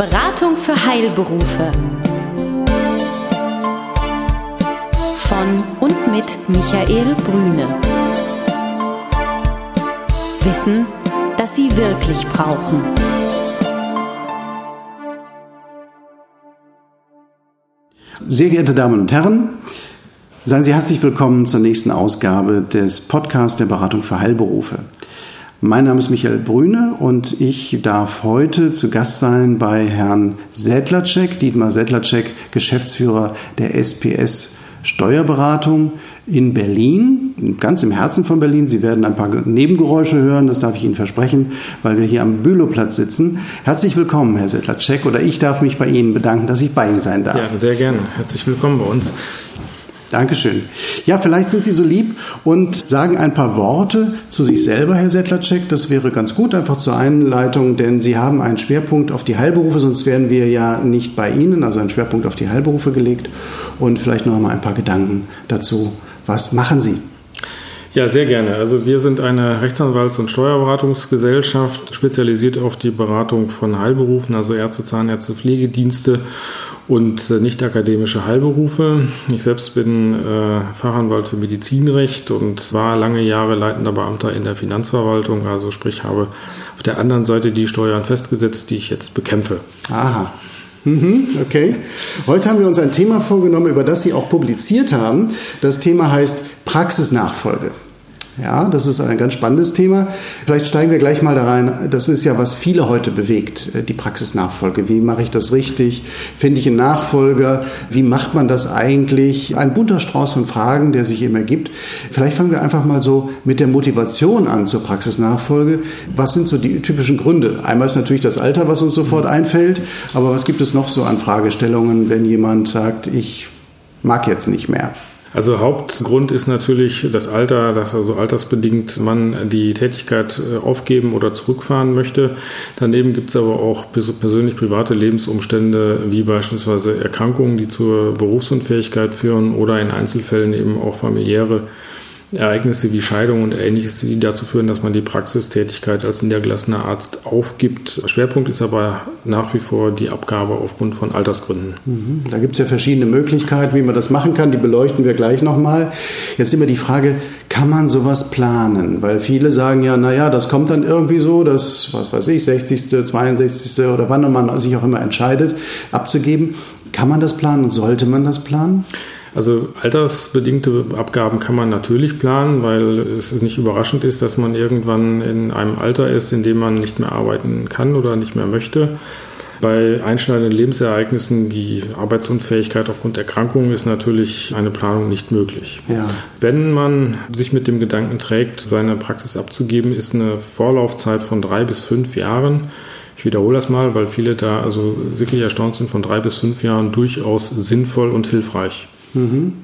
Beratung für Heilberufe. Von und mit Michael Brüne. Wissen, das Sie wirklich brauchen. Sehr geehrte Damen und Herren, seien Sie herzlich willkommen zur nächsten Ausgabe des Podcasts der Beratung für Heilberufe. Mein Name ist Michael Brüne und ich darf heute zu Gast sein bei Herrn Sedlacek, Dietmar Sedlacek, Geschäftsführer der SPS Steuerberatung in Berlin, ganz im Herzen von Berlin. Sie werden ein paar Nebengeräusche hören, das darf ich Ihnen versprechen, weil wir hier am Bülowplatz sitzen. Herzlich willkommen, Herr Sedlacek, oder ich darf mich bei Ihnen bedanken, dass ich bei Ihnen sein darf. Ja, sehr gerne. Herzlich willkommen bei uns. Dankeschön. Ja, vielleicht sind Sie so lieb und sagen ein paar Worte zu sich selber, Herr Sedlacek. Das wäre ganz gut, einfach zur Einleitung, denn Sie haben einen Schwerpunkt auf die Heilberufe, sonst wären wir ja nicht bei Ihnen, also einen Schwerpunkt auf die Heilberufe gelegt. Und vielleicht noch mal ein paar Gedanken dazu. Was machen Sie? Ja, sehr gerne. Also wir sind eine Rechtsanwalts- und Steuerberatungsgesellschaft, spezialisiert auf die Beratung von Heilberufen, also Ärzte, Zahnärzte, Pflegedienste und äh, nicht akademische Heilberufe. Ich selbst bin äh, Fachanwalt für Medizinrecht und war lange Jahre leitender Beamter in der Finanzverwaltung, also sprich habe auf der anderen Seite die Steuern festgesetzt, die ich jetzt bekämpfe. Aha. Mhm, okay. Heute haben wir uns ein Thema vorgenommen, über das Sie auch publiziert haben. Das Thema heißt Praxisnachfolge. Ja, das ist ein ganz spannendes Thema. Vielleicht steigen wir gleich mal da rein. Das ist ja, was viele heute bewegt, äh, die Praxisnachfolge. Wie mache ich das richtig? Finde ich einen Nachfolger? Wie macht man das eigentlich? Ein bunter Strauß von Fragen, der sich eben ergibt. Vielleicht fangen wir einfach mal so mit der Motivation an zur Praxisnachfolge. Was sind so die typischen Gründe? Einmal ist natürlich das Alter, was uns sofort einfällt. Aber was gibt es noch so an Fragestellungen, wenn jemand sagt, ich mag jetzt nicht mehr? Also Hauptgrund ist natürlich das Alter, dass also altersbedingt man die Tätigkeit äh, aufgeben oder zurückfahren möchte. Daneben gibt es aber auch persönlich private Lebensumstände wie beispielsweise Erkrankungen, die zur Berufsunfähigkeit führen oder in Einzelfällen eben auch familiäre Ereignisse wie Scheidung und ähnliches, die dazu führen, dass man die Praxistätigkeit als niedergelassener Arzt aufgibt. Schwerpunkt ist aber nach wie vor die Abgabe aufgrund von Altersgründen. Mhm. Da gibt es ja verschiedene Möglichkeiten, wie man das machen kann. Die beleuchten wir gleich nochmal. Jetzt immer die Frage, kann man sowas planen? Weil viele sagen ja, naja, das kommt dann irgendwie so, das, was weiß ich, 60., 62. oder wann man sich auch immer entscheidet, abzugeben. Kann man das planen und sollte man das planen? Also altersbedingte Abgaben kann man natürlich planen, weil es nicht überraschend ist, dass man irgendwann in einem Alter ist, in dem man nicht mehr arbeiten kann oder nicht mehr möchte. Bei einschneidenden Lebensereignissen wie Arbeitsunfähigkeit aufgrund Erkrankungen ist natürlich eine Planung nicht möglich. Ja. Wenn man sich mit dem Gedanken trägt, seine Praxis abzugeben, ist eine Vorlaufzeit von drei bis fünf Jahren. Ich wiederhole das mal, weil viele da also wirklich erstaunt sind, von drei bis fünf Jahren durchaus sinnvoll und hilfreich. Mhm.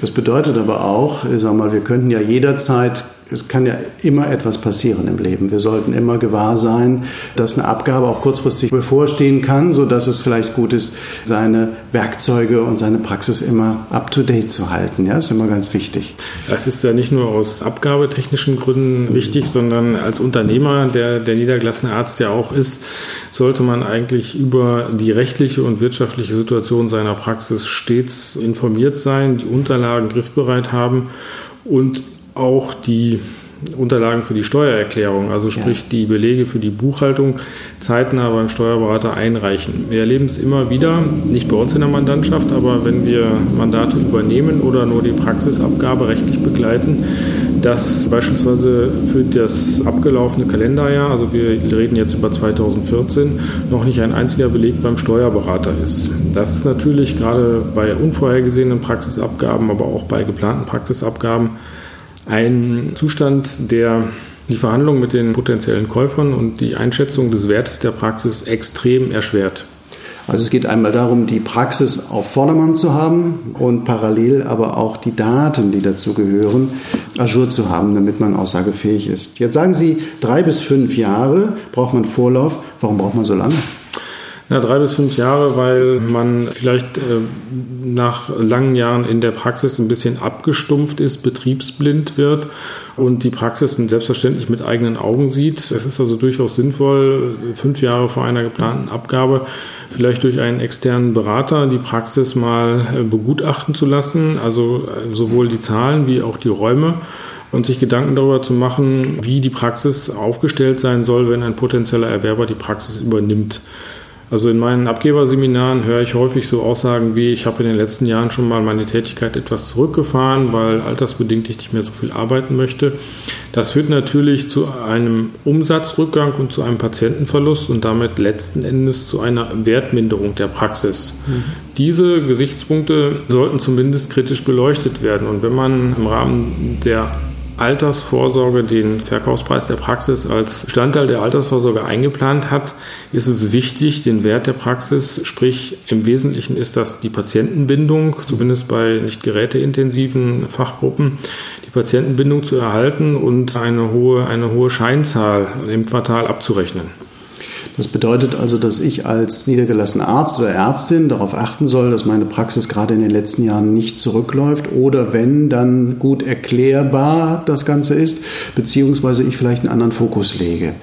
Das bedeutet aber auch, ich sag mal, wir könnten ja jederzeit es kann ja immer etwas passieren im Leben. Wir sollten immer gewahr sein, dass eine Abgabe auch kurzfristig bevorstehen kann, sodass es vielleicht gut ist, seine Werkzeuge und seine Praxis immer up-to-date zu halten. Ja, ist immer ganz wichtig. Das ist ja nicht nur aus abgabetechnischen Gründen wichtig, sondern als Unternehmer, der der niedergelassene Arzt ja auch ist, sollte man eigentlich über die rechtliche und wirtschaftliche Situation seiner Praxis stets informiert sein, die Unterlagen griffbereit haben und auch die Unterlagen für die Steuererklärung, also sprich ja. die Belege für die Buchhaltung, zeitnah beim Steuerberater einreichen. Wir erleben es immer wieder, nicht bei uns in der Mandantschaft, aber wenn wir Mandate übernehmen oder nur die Praxisabgabe rechtlich begleiten, dass beispielsweise für das abgelaufene Kalenderjahr, also wir reden jetzt über 2014, noch nicht ein einziger Beleg beim Steuerberater ist. Das ist natürlich gerade bei unvorhergesehenen Praxisabgaben, aber auch bei geplanten Praxisabgaben ein Zustand, der die Verhandlungen mit den potenziellen Käufern und die Einschätzung des Wertes der Praxis extrem erschwert. Also es geht einmal darum, die Praxis auf Vordermann zu haben und parallel aber auch die Daten, die dazu gehören, ajour zu haben, damit man aussagefähig ist. Jetzt sagen Sie, drei bis fünf Jahre braucht man Vorlauf. Warum braucht man so lange? Na, drei bis fünf Jahre, weil man vielleicht äh, nach langen Jahren in der Praxis ein bisschen abgestumpft ist, betriebsblind wird und die Praxis selbstverständlich mit eigenen Augen sieht. Es ist also durchaus sinnvoll, fünf Jahre vor einer geplanten Abgabe vielleicht durch einen externen Berater die Praxis mal äh, begutachten zu lassen, also äh, sowohl die Zahlen wie auch die Räume und sich Gedanken darüber zu machen, wie die Praxis aufgestellt sein soll, wenn ein potenzieller Erwerber die Praxis übernimmt. Also in meinen Abgeberseminaren höre ich häufig so Aussagen wie, ich habe in den letzten Jahren schon mal meine Tätigkeit etwas zurückgefahren, weil altersbedingt ich nicht mehr so viel arbeiten möchte. Das führt natürlich zu einem Umsatzrückgang und zu einem Patientenverlust und damit letzten Endes zu einer Wertminderung der Praxis. Mhm. Diese Gesichtspunkte sollten zumindest kritisch beleuchtet werden. Und wenn man im Rahmen der Altersvorsorge den Verkaufspreis der Praxis als Bestandteil der Altersvorsorge eingeplant hat, ist es wichtig, den Wert der Praxis, sprich im Wesentlichen ist das die Patientenbindung, zumindest bei nicht geräteintensiven Fachgruppen, die Patientenbindung zu erhalten und eine hohe, eine hohe Scheinzahl im Quartal abzurechnen. Das bedeutet also, dass ich als niedergelassener Arzt oder Ärztin darauf achten soll, dass meine Praxis gerade in den letzten Jahren nicht zurückläuft oder wenn dann gut erklärbar das Ganze ist, beziehungsweise ich vielleicht einen anderen Fokus lege.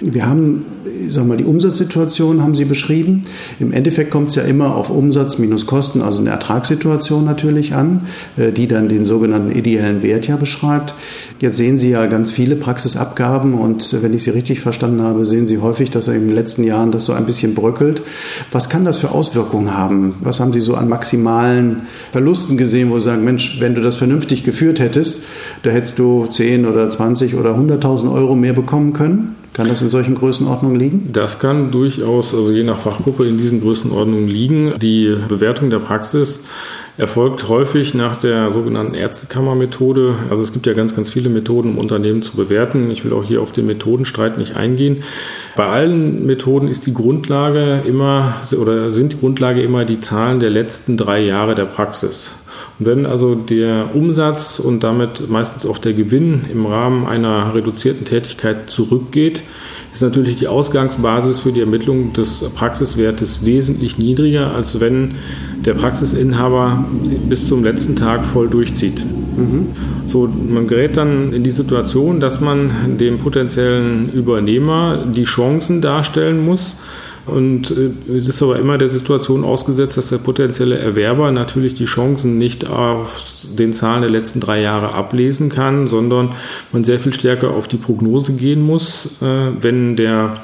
Wir haben sag mal, die Umsatzsituation haben Sie beschrieben. Im Endeffekt kommt es ja immer auf Umsatz minus Kosten, also eine Ertragssituation natürlich an, äh, die dann den sogenannten ideellen Wert ja beschreibt. Jetzt sehen Sie ja ganz viele Praxisabgaben und wenn ich Sie richtig verstanden habe, sehen Sie häufig, dass in den letzten Jahren das so ein bisschen bröckelt. Was kann das für Auswirkungen haben? Was haben Sie so an maximalen Verlusten gesehen, wo Sie sagen, Mensch, wenn du das vernünftig geführt hättest, da hättest du 10 oder 20 oder 100.000 Euro mehr bekommen können? Kann das in solchen Größenordnungen liegen? Das kann durchaus, also je nach Fachgruppe, in diesen Größenordnungen liegen. Die Bewertung der Praxis erfolgt häufig nach der sogenannten Ärztekammermethode. Also es gibt ja ganz, ganz viele Methoden, um Unternehmen zu bewerten. Ich will auch hier auf den Methodenstreit nicht eingehen. Bei allen Methoden ist die Grundlage immer oder sind die Grundlage immer die Zahlen der letzten drei Jahre der Praxis. Und wenn also der Umsatz und damit meistens auch der Gewinn im Rahmen einer reduzierten Tätigkeit zurückgeht, ist natürlich die Ausgangsbasis für die Ermittlung des Praxiswertes wesentlich niedriger, als wenn der Praxisinhaber bis zum letzten Tag voll durchzieht. Mhm. So, man gerät dann in die Situation, dass man dem potenziellen Übernehmer die Chancen darstellen muss, und äh, es ist aber immer der Situation ausgesetzt, dass der potenzielle Erwerber natürlich die Chancen nicht auf den Zahlen der letzten drei Jahre ablesen kann, sondern man sehr viel stärker auf die Prognose gehen muss, äh, wenn der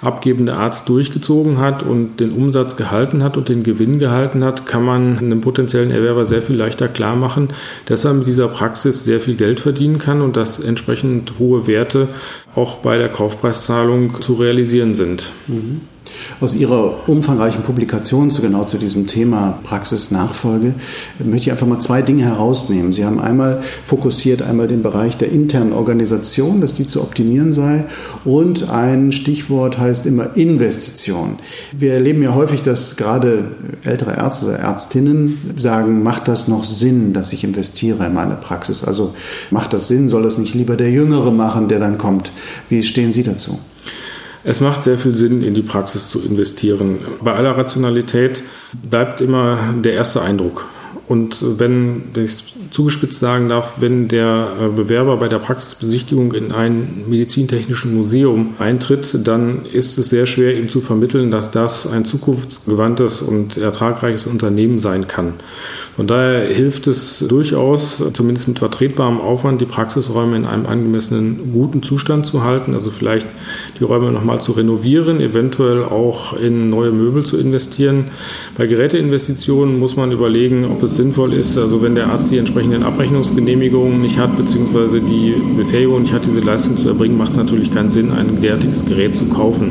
abgebende Arzt durchgezogen hat und den Umsatz gehalten hat und den Gewinn gehalten hat, kann man einem potenziellen Erwerber sehr viel leichter klar machen, dass er mit dieser Praxis sehr viel Geld verdienen kann und dass entsprechend hohe Werte auch bei der Kaufpreiszahlung zu realisieren sind. Mhm. Aus Ihrer umfangreichen Publikation zu genau zu diesem Thema Praxisnachfolge möchte ich einfach mal zwei Dinge herausnehmen. Sie haben einmal fokussiert einmal den Bereich der internen Organisation, dass die zu optimieren sei und ein Stichwort heißt immer Investition. Wir erleben ja häufig, dass gerade ältere Ärzte oder Ärztinnen sagen, macht das noch Sinn, dass ich investiere in meine Praxis? Also macht das Sinn? Soll das nicht lieber der Jüngere machen, der dann kommt? Wie stehen Sie dazu? Es macht sehr viel Sinn, in die Praxis zu investieren. Bei aller Rationalität bleibt immer der erste Eindruck. Und wenn, wenn ich es zugespitzt sagen darf, wenn der äh, Bewerber bei der Praxisbesichtigung in ein medizintechnischen Museum eintritt, dann ist es sehr schwer, ihm zu vermitteln, dass das ein zukunftsgewandtes und ertragreiches Unternehmen sein kann. Von daher hilft es durchaus, zumindest mit vertretbarem Aufwand, die Praxisräume in einem angemessenen, guten Zustand zu halten. Also vielleicht die Räume nochmal zu renovieren, eventuell auch in neue Möbel zu investieren. Bei Geräteinvestitionen muss man überlegen, ob es sinnvoll ist, also wenn der Arzt die entsprechenden Abrechnungsgenehmigungen nicht hat, beziehungsweise die Befähigung nicht hat, diese Leistung zu erbringen, macht es natürlich keinen Sinn, ein derartiges Gerät zu kaufen.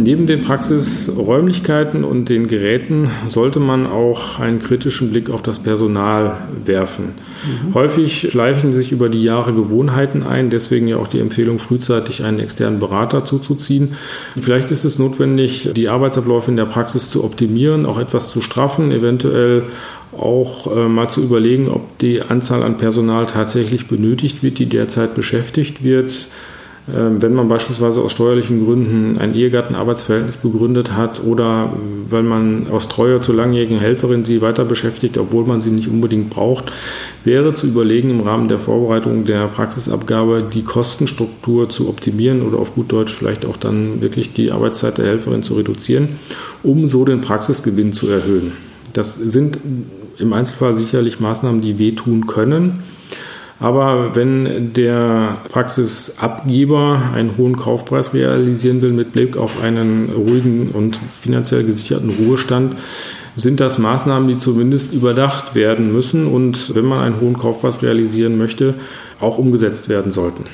Neben den Praxisräumlichkeiten und den Geräten sollte man auch einen kritischen Blick auf das Personal werfen. Mhm. Häufig schleifen sich über die Jahre Gewohnheiten ein, deswegen ja auch die Empfehlung, frühzeitig einen externen Berater zuzuziehen. Vielleicht ist es notwendig, die Arbeitsabläufe in der Praxis zu optimieren, auch etwas zu straffen, eventuell auch äh, mal zu überlegen, ob die Anzahl an Personal tatsächlich benötigt wird, die derzeit beschäftigt wird wenn man beispielsweise aus steuerlichen Gründen ein Ehegattenarbeitsverhältnis begründet hat oder weil man aus Treue zur langjährigen Helferin sie weiter beschäftigt, obwohl man sie nicht unbedingt braucht, wäre zu überlegen, im Rahmen der Vorbereitung der Praxisabgabe die Kostenstruktur zu optimieren oder auf gut Deutsch vielleicht auch dann wirklich die Arbeitszeit der Helferin zu reduzieren, um so den Praxisgewinn zu erhöhen. Das sind im Einzelfall sicherlich Maßnahmen, die wehtun können. Aber wenn der Praxisabgeber einen hohen Kaufpreis realisieren will mit Blick auf einen ruhigen und finanziell gesicherten Ruhestand, sind das Maßnahmen, die zumindest überdacht werden müssen und wenn man einen hohen Kaufpreis realisieren möchte, auch umgesetzt werden sollten.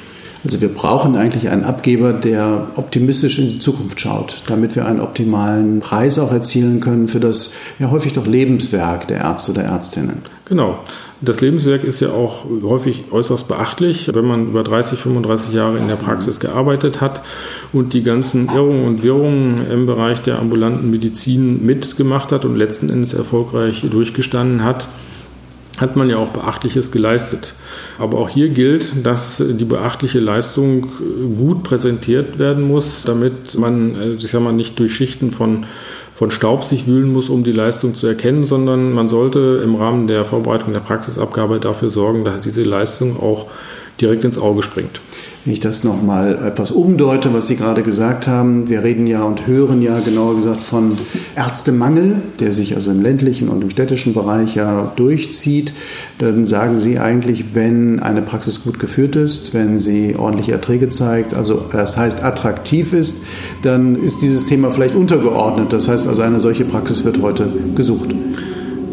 Also wir brauchen eigentlich einen Abgeber, der optimistisch in die Zukunft schaut, damit wir einen optimalen Preis auch erzielen können für das ja häufig doch Lebenswerk der Ärzte oder Ärztinnen. Genau. Das Lebenswerk ist ja auch häufig äußerst beachtlich, wenn man über 30, 35 Jahre in der Praxis gearbeitet hat und die ganzen Irrungen und Wirrungen im Bereich der ambulanten Medizin mitgemacht hat und letzten Endes erfolgreich durchgestanden hat hat man ja auch Beachtliches geleistet. Aber auch hier gilt, dass die beachtliche Leistung gut präsentiert werden muss, damit man, äh, ich sag mal, nicht durch Schichten von, von Staub sich wühlen muss, um die Leistung zu erkennen, sondern man sollte im Rahmen der Vorbereitung der Praxisabgabe dafür sorgen, dass diese Leistung auch direkt ins Auge springt. Wenn ich das nochmal etwas umdeute, was Sie gerade gesagt haben, wir reden ja und hören ja genauer gesagt von Ärztemangel, der sich also im ländlichen und im städtischen Bereich ja durchzieht, dann sagen Sie eigentlich, wenn eine Praxis gut geführt ist, wenn sie ordentliche Erträge zeigt, also das heißt attraktiv ist, dann ist dieses Thema vielleicht untergeordnet. Das heißt also, eine solche Praxis wird heute gesucht.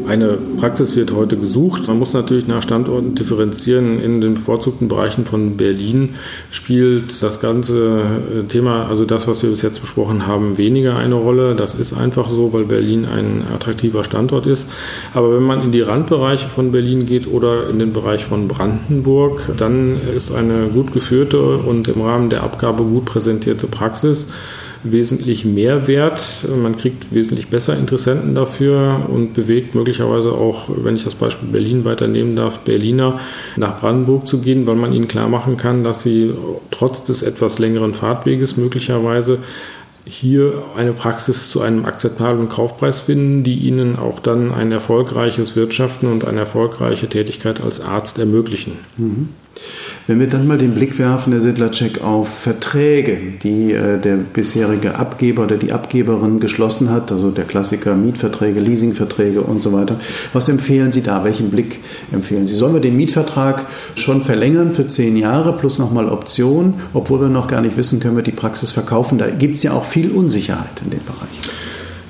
Eine Praxis wird heute gesucht. Man muss natürlich nach Standorten differenzieren. In den bevorzugten Bereichen von Berlin spielt das ganze äh, Thema, also das, was wir bis jetzt besprochen haben, weniger eine Rolle. Das ist einfach so, weil Berlin ein attraktiver Standort ist. Aber wenn man in die Randbereiche von Berlin geht oder in den Bereich von Brandenburg, dann ist eine gut geführte und im Rahmen der Abgabe gut präsentierte Praxis wesentlich mehr wert. Man kriegt wesentlich besser Interessenten dafür und bewegt möglicherweise auch, wenn ich das Beispiel Berlin weiternehmen darf, Berliner nach Brandenburg zu gehen, weil man ihnen klar machen kann, dass sie trotz des etwas längeren Fahrtweges möglicherweise hier eine Praxis zu einem akzeptablen Kaufpreis finden, die ihnen auch dann ein erfolgreiches Wirtschaften und eine erfolgreiche Tätigkeit als Arzt ermöglichen. Mhm. Wenn wir dann mal den Blick werfen, Herr Sittlercheck, auf Verträge, die äh, der bisherige Abgeber oder die Abgeberin geschlossen hat, also der Klassiker Mietverträge, Leasingverträge und so weiter. Was empfehlen Sie da? Welchen Blick empfehlen Sie? Sollen wir den Mietvertrag schon verlängern für zehn Jahre plus nochmal Option, obwohl wir noch gar nicht wissen, können wir die Praxis verkaufen? Da gibt es ja auch viel Unsicherheit in dem Bereich.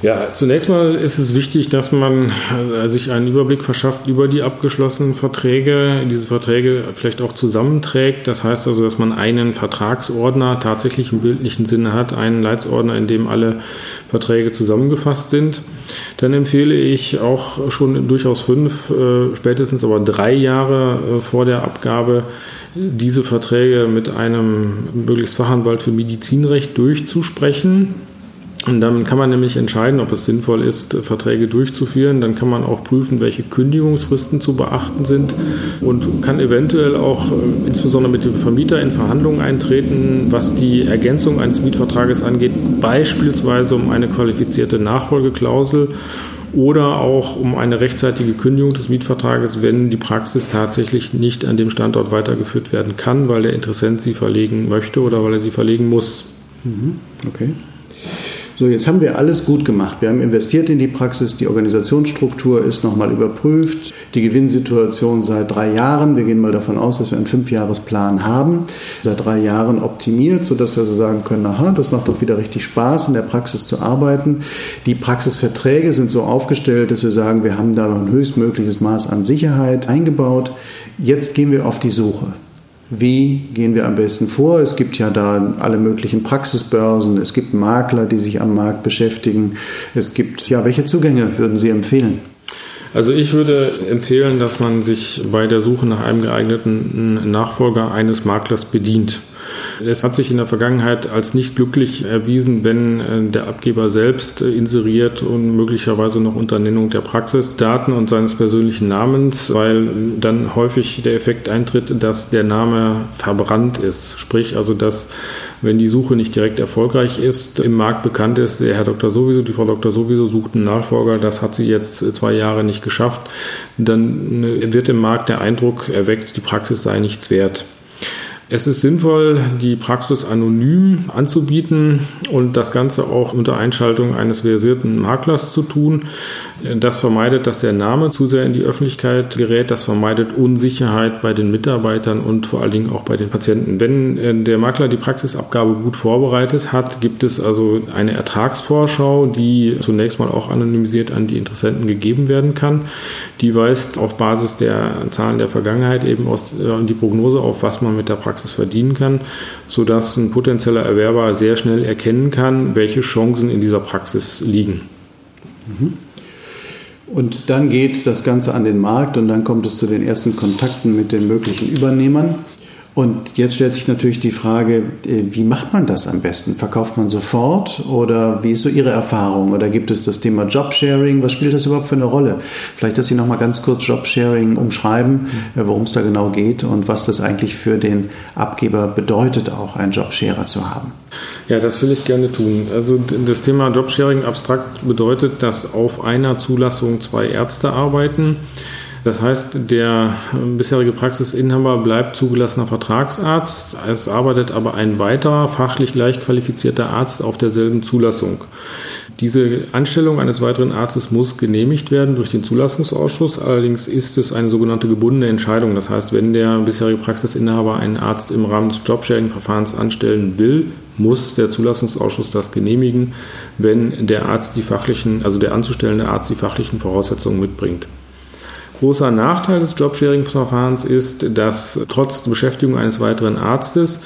Ja, zunächst mal ist es wichtig, dass man äh, sich einen Überblick verschafft über die abgeschlossenen Verträge, diese Verträge vielleicht auch zusammenträgt. Das heißt also, dass man einen Vertragsordner tatsächlich im bildlichen Sinne hat, einen Leitsordner, in dem alle Verträge zusammengefasst sind. Dann empfehle ich auch schon durchaus fünf, äh, spätestens aber drei Jahre äh, vor der Abgabe diese Verträge mit einem möglichst Fachanwalt für Medizinrecht durchzusprechen und dann kann man nämlich entscheiden, ob es sinnvoll ist, Verträge durchzuführen. Dann kann man auch prüfen, welche Kündigungsfristen zu beachten sind und kann eventuell auch äh, insbesondere mit dem Vermieter in Verhandlungen eintreten, was die Ergänzung eines Mietvertrages angeht, beispielsweise um eine qualifizierte Nachfolgeklausel oder auch um eine rechtzeitige Kündigung des Mietvertrages, wenn die Praxis tatsächlich nicht an dem Standort weitergeführt werden kann, weil der Interessent sie verlegen möchte oder weil er sie verlegen muss. Mhm. Okay. So, jetzt haben wir alles gut gemacht. Wir haben investiert in die Praxis, die Organisationsstruktur ist nochmal überprüft, die Gewinnsituation seit drei Jahren, wir gehen mal davon aus, dass wir einen Fünfjahresplan haben, seit drei Jahren optimiert, sodass wir so sagen können, aha, das macht doch wieder richtig Spaß, in der Praxis zu arbeiten. Die Praxisverträge sind so aufgestellt, dass wir sagen, wir haben da ein höchstmögliches Maß an Sicherheit eingebaut. Jetzt gehen wir auf die Suche. Wie gehen wir am besten vor? Es gibt ja da alle möglichen Praxisbörsen, es gibt Makler, die sich am Markt beschäftigen. Es gibt, ja, welche Zugänge würden Sie empfehlen? Also ich würde empfehlen, dass man sich bei der Suche nach einem geeigneten Nachfolger eines Maklers bedient. Es hat sich in der Vergangenheit als nicht glücklich erwiesen, wenn äh, der Abgeber selbst äh, inseriert und möglicherweise noch unter Nennung der Praxisdaten und seines persönlichen Namens, weil dann häufig der Effekt eintritt, dass der Name verbrannt ist. Sprich also, dass wenn die Suche nicht direkt erfolgreich ist, im Markt bekannt ist, der Herr Dr. sowieso, die Frau Dr. sowieso sucht einen Nachfolger, das hat sie jetzt zwei Jahre nicht geschafft, dann äh, wird im Markt der Eindruck erweckt, die Praxis sei nichts wert. Es ist sinnvoll, die Praxis anonym anzubieten und das Ganze auch unter Einschaltung eines versierten Maklers zu tun. Das vermeidet, dass der Name zu sehr in die Öffentlichkeit gerät. Das vermeidet Unsicherheit bei den Mitarbeitern und vor allen Dingen auch bei den Patienten. Wenn äh, der Makler die Praxisabgabe gut vorbereitet hat, gibt es also eine Ertragsvorschau, die zunächst mal auch anonymisiert an die Interessenten gegeben werden kann. Die weist auf Basis der Zahlen der Vergangenheit eben aus äh, die Prognose auf, was man mit der Praxis verdienen kann, sodass ein potenzieller Erwerber sehr schnell erkennen kann, welche Chancen in dieser Praxis liegen. Mhm. Und dann geht das Ganze an den Markt und dann kommt es zu den ersten Kontakten mit den möglichen Übernehmern. Und jetzt stellt sich natürlich die Frage, äh, wie macht man das am besten? Verkauft man sofort oder wie ist so Ihre Erfahrung? Oder gibt es das Thema Jobsharing? Was spielt das überhaupt für eine Rolle? Vielleicht, dass Sie noch mal ganz kurz Jobsharing umschreiben, äh, worum es da genau geht und was das eigentlich für den Abgeber bedeutet, auch einen Jobsharer zu haben. Ja, das will ich gerne tun. Also das Thema Jobsharing abstrakt bedeutet, dass auf einer Zulassung zwei Ärzte arbeiten. Das heißt, der bisherige Praxisinhaber bleibt zugelassener Vertragsarzt. Es arbeitet aber ein weiterer fachlich gleich qualifizierter Arzt auf derselben Zulassung. Diese Anstellung eines weiteren Arztes muss genehmigt werden durch den Zulassungsausschuss. Allerdings ist es eine sogenannte gebundene Entscheidung. Das heißt, wenn der bisherige Praxisinhaber einen Arzt im Rahmen des Jobsharing-Verfahrens anstellen will, muss der Zulassungsausschuss das genehmigen, wenn der Arzt die fachlichen, also der anzustellende Arzt die fachlichen Voraussetzungen mitbringt. Großer Nachteil des Jobsharing-Verfahrens ist, dass trotz Beschäftigung eines weiteren Arztes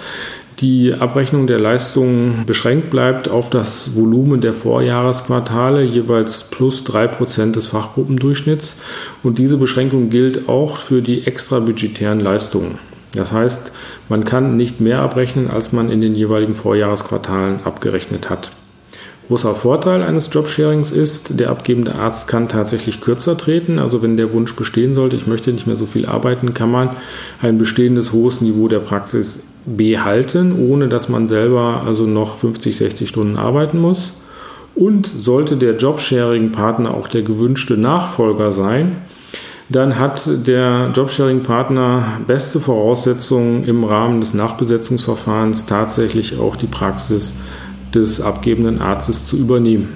die Abrechnung der Leistungen beschränkt bleibt auf das Volumen der Vorjahresquartale, jeweils plus drei Prozent des Fachgruppendurchschnitts. Und diese Beschränkung gilt auch für die extrabudgetären Leistungen. Das heißt, man kann nicht mehr abrechnen, als man in den jeweiligen Vorjahresquartalen abgerechnet hat. Großer Vorteil eines Jobsharings ist, der abgebende Arzt kann tatsächlich kürzer treten. Also wenn der Wunsch bestehen sollte, ich möchte nicht mehr so viel arbeiten, kann man ein bestehendes hohes Niveau der Praxis behalten, ohne dass man selber also noch 50, 60 Stunden arbeiten muss. Und sollte der Jobsharing-Partner auch der gewünschte Nachfolger sein, dann hat der Jobsharing-Partner beste Voraussetzungen im Rahmen des Nachbesetzungsverfahrens tatsächlich auch die Praxis des abgebenden Arztes zu übernehmen.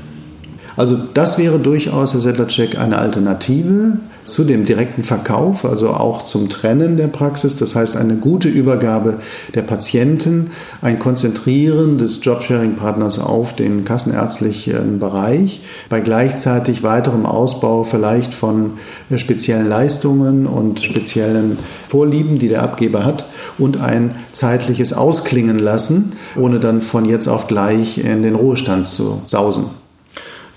Also das wäre durchaus, Herr Sedlacek, eine Alternative zu dem direkten Verkauf, also auch zum Trennen der Praxis. Das heißt, eine gute Übergabe der Patienten, ein Konzentrieren des Jobsharing-Partners auf den kassenärztlichen Bereich, bei gleichzeitig weiterem Ausbau vielleicht von speziellen Leistungen und speziellen Vorlieben, die der Abgeber hat und ein zeitliches Ausklingen lassen, ohne dann von jetzt auf gleich in den Ruhestand zu sausen.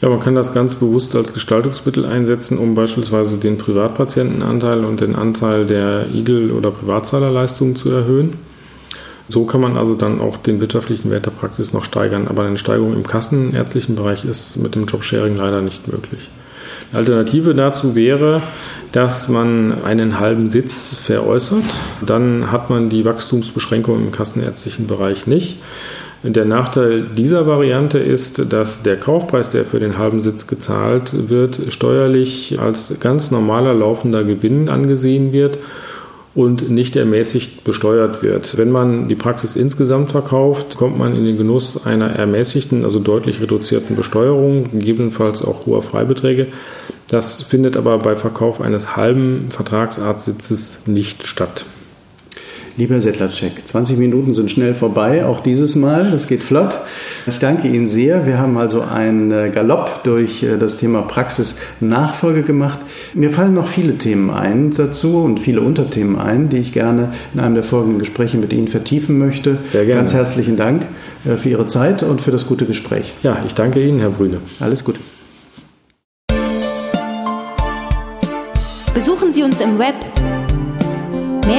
Ja, man kann das ganz bewusst als Gestaltungsmittel einsetzen, um beispielsweise den Privatpatientenanteil und den Anteil der Igel- oder Privatzahlerleistungen zu erhöhen. So kann man also dann auch den wirtschaftlichen Wert der Praxis noch steigern, aber eine Steigerung im kassenärztlichen Bereich ist mit dem Jobsharing leider nicht möglich. Eine Alternative dazu wäre, dass man einen halben Sitz veräußert. Dann hat man die Wachstumsbeschränkung im kassenärztlichen Bereich nicht. Der Nachteil dieser Variante ist, dass der Kaufpreis, der für den halben Sitz gezahlt wird, steuerlich als ganz normaler laufender Gewinn angesehen wird und nicht ermäßigt besteuert wird. Wenn man die Praxis insgesamt verkauft, kommt man in den Genuss einer ermäßigten, also deutlich reduzierten Besteuerung, gegebenenfalls auch hoher Freibeträge. Das findet aber bei Verkauf eines halben Vertragsarztsitzes nicht statt. Lieber Settlercheck, 20 Minuten sind schnell vorbei, auch dieses Mal. Das geht flott. Ich danke Ihnen sehr. Wir haben also einen äh, Galopp durch äh, das Thema Praxisnachfolge gemacht. Mir fallen noch viele Themen ein dazu und viele Unterthemen ein, die ich gerne in einem der folgenden Gespräche mit Ihnen vertiefen möchte. Sehr gerne. Ganz herzlichen Dank äh, für Ihre Zeit und für das gute Gespräch. Ja, ich danke Ihnen, Herr Brüne. Alles Gute. Besuchen Sie uns im Web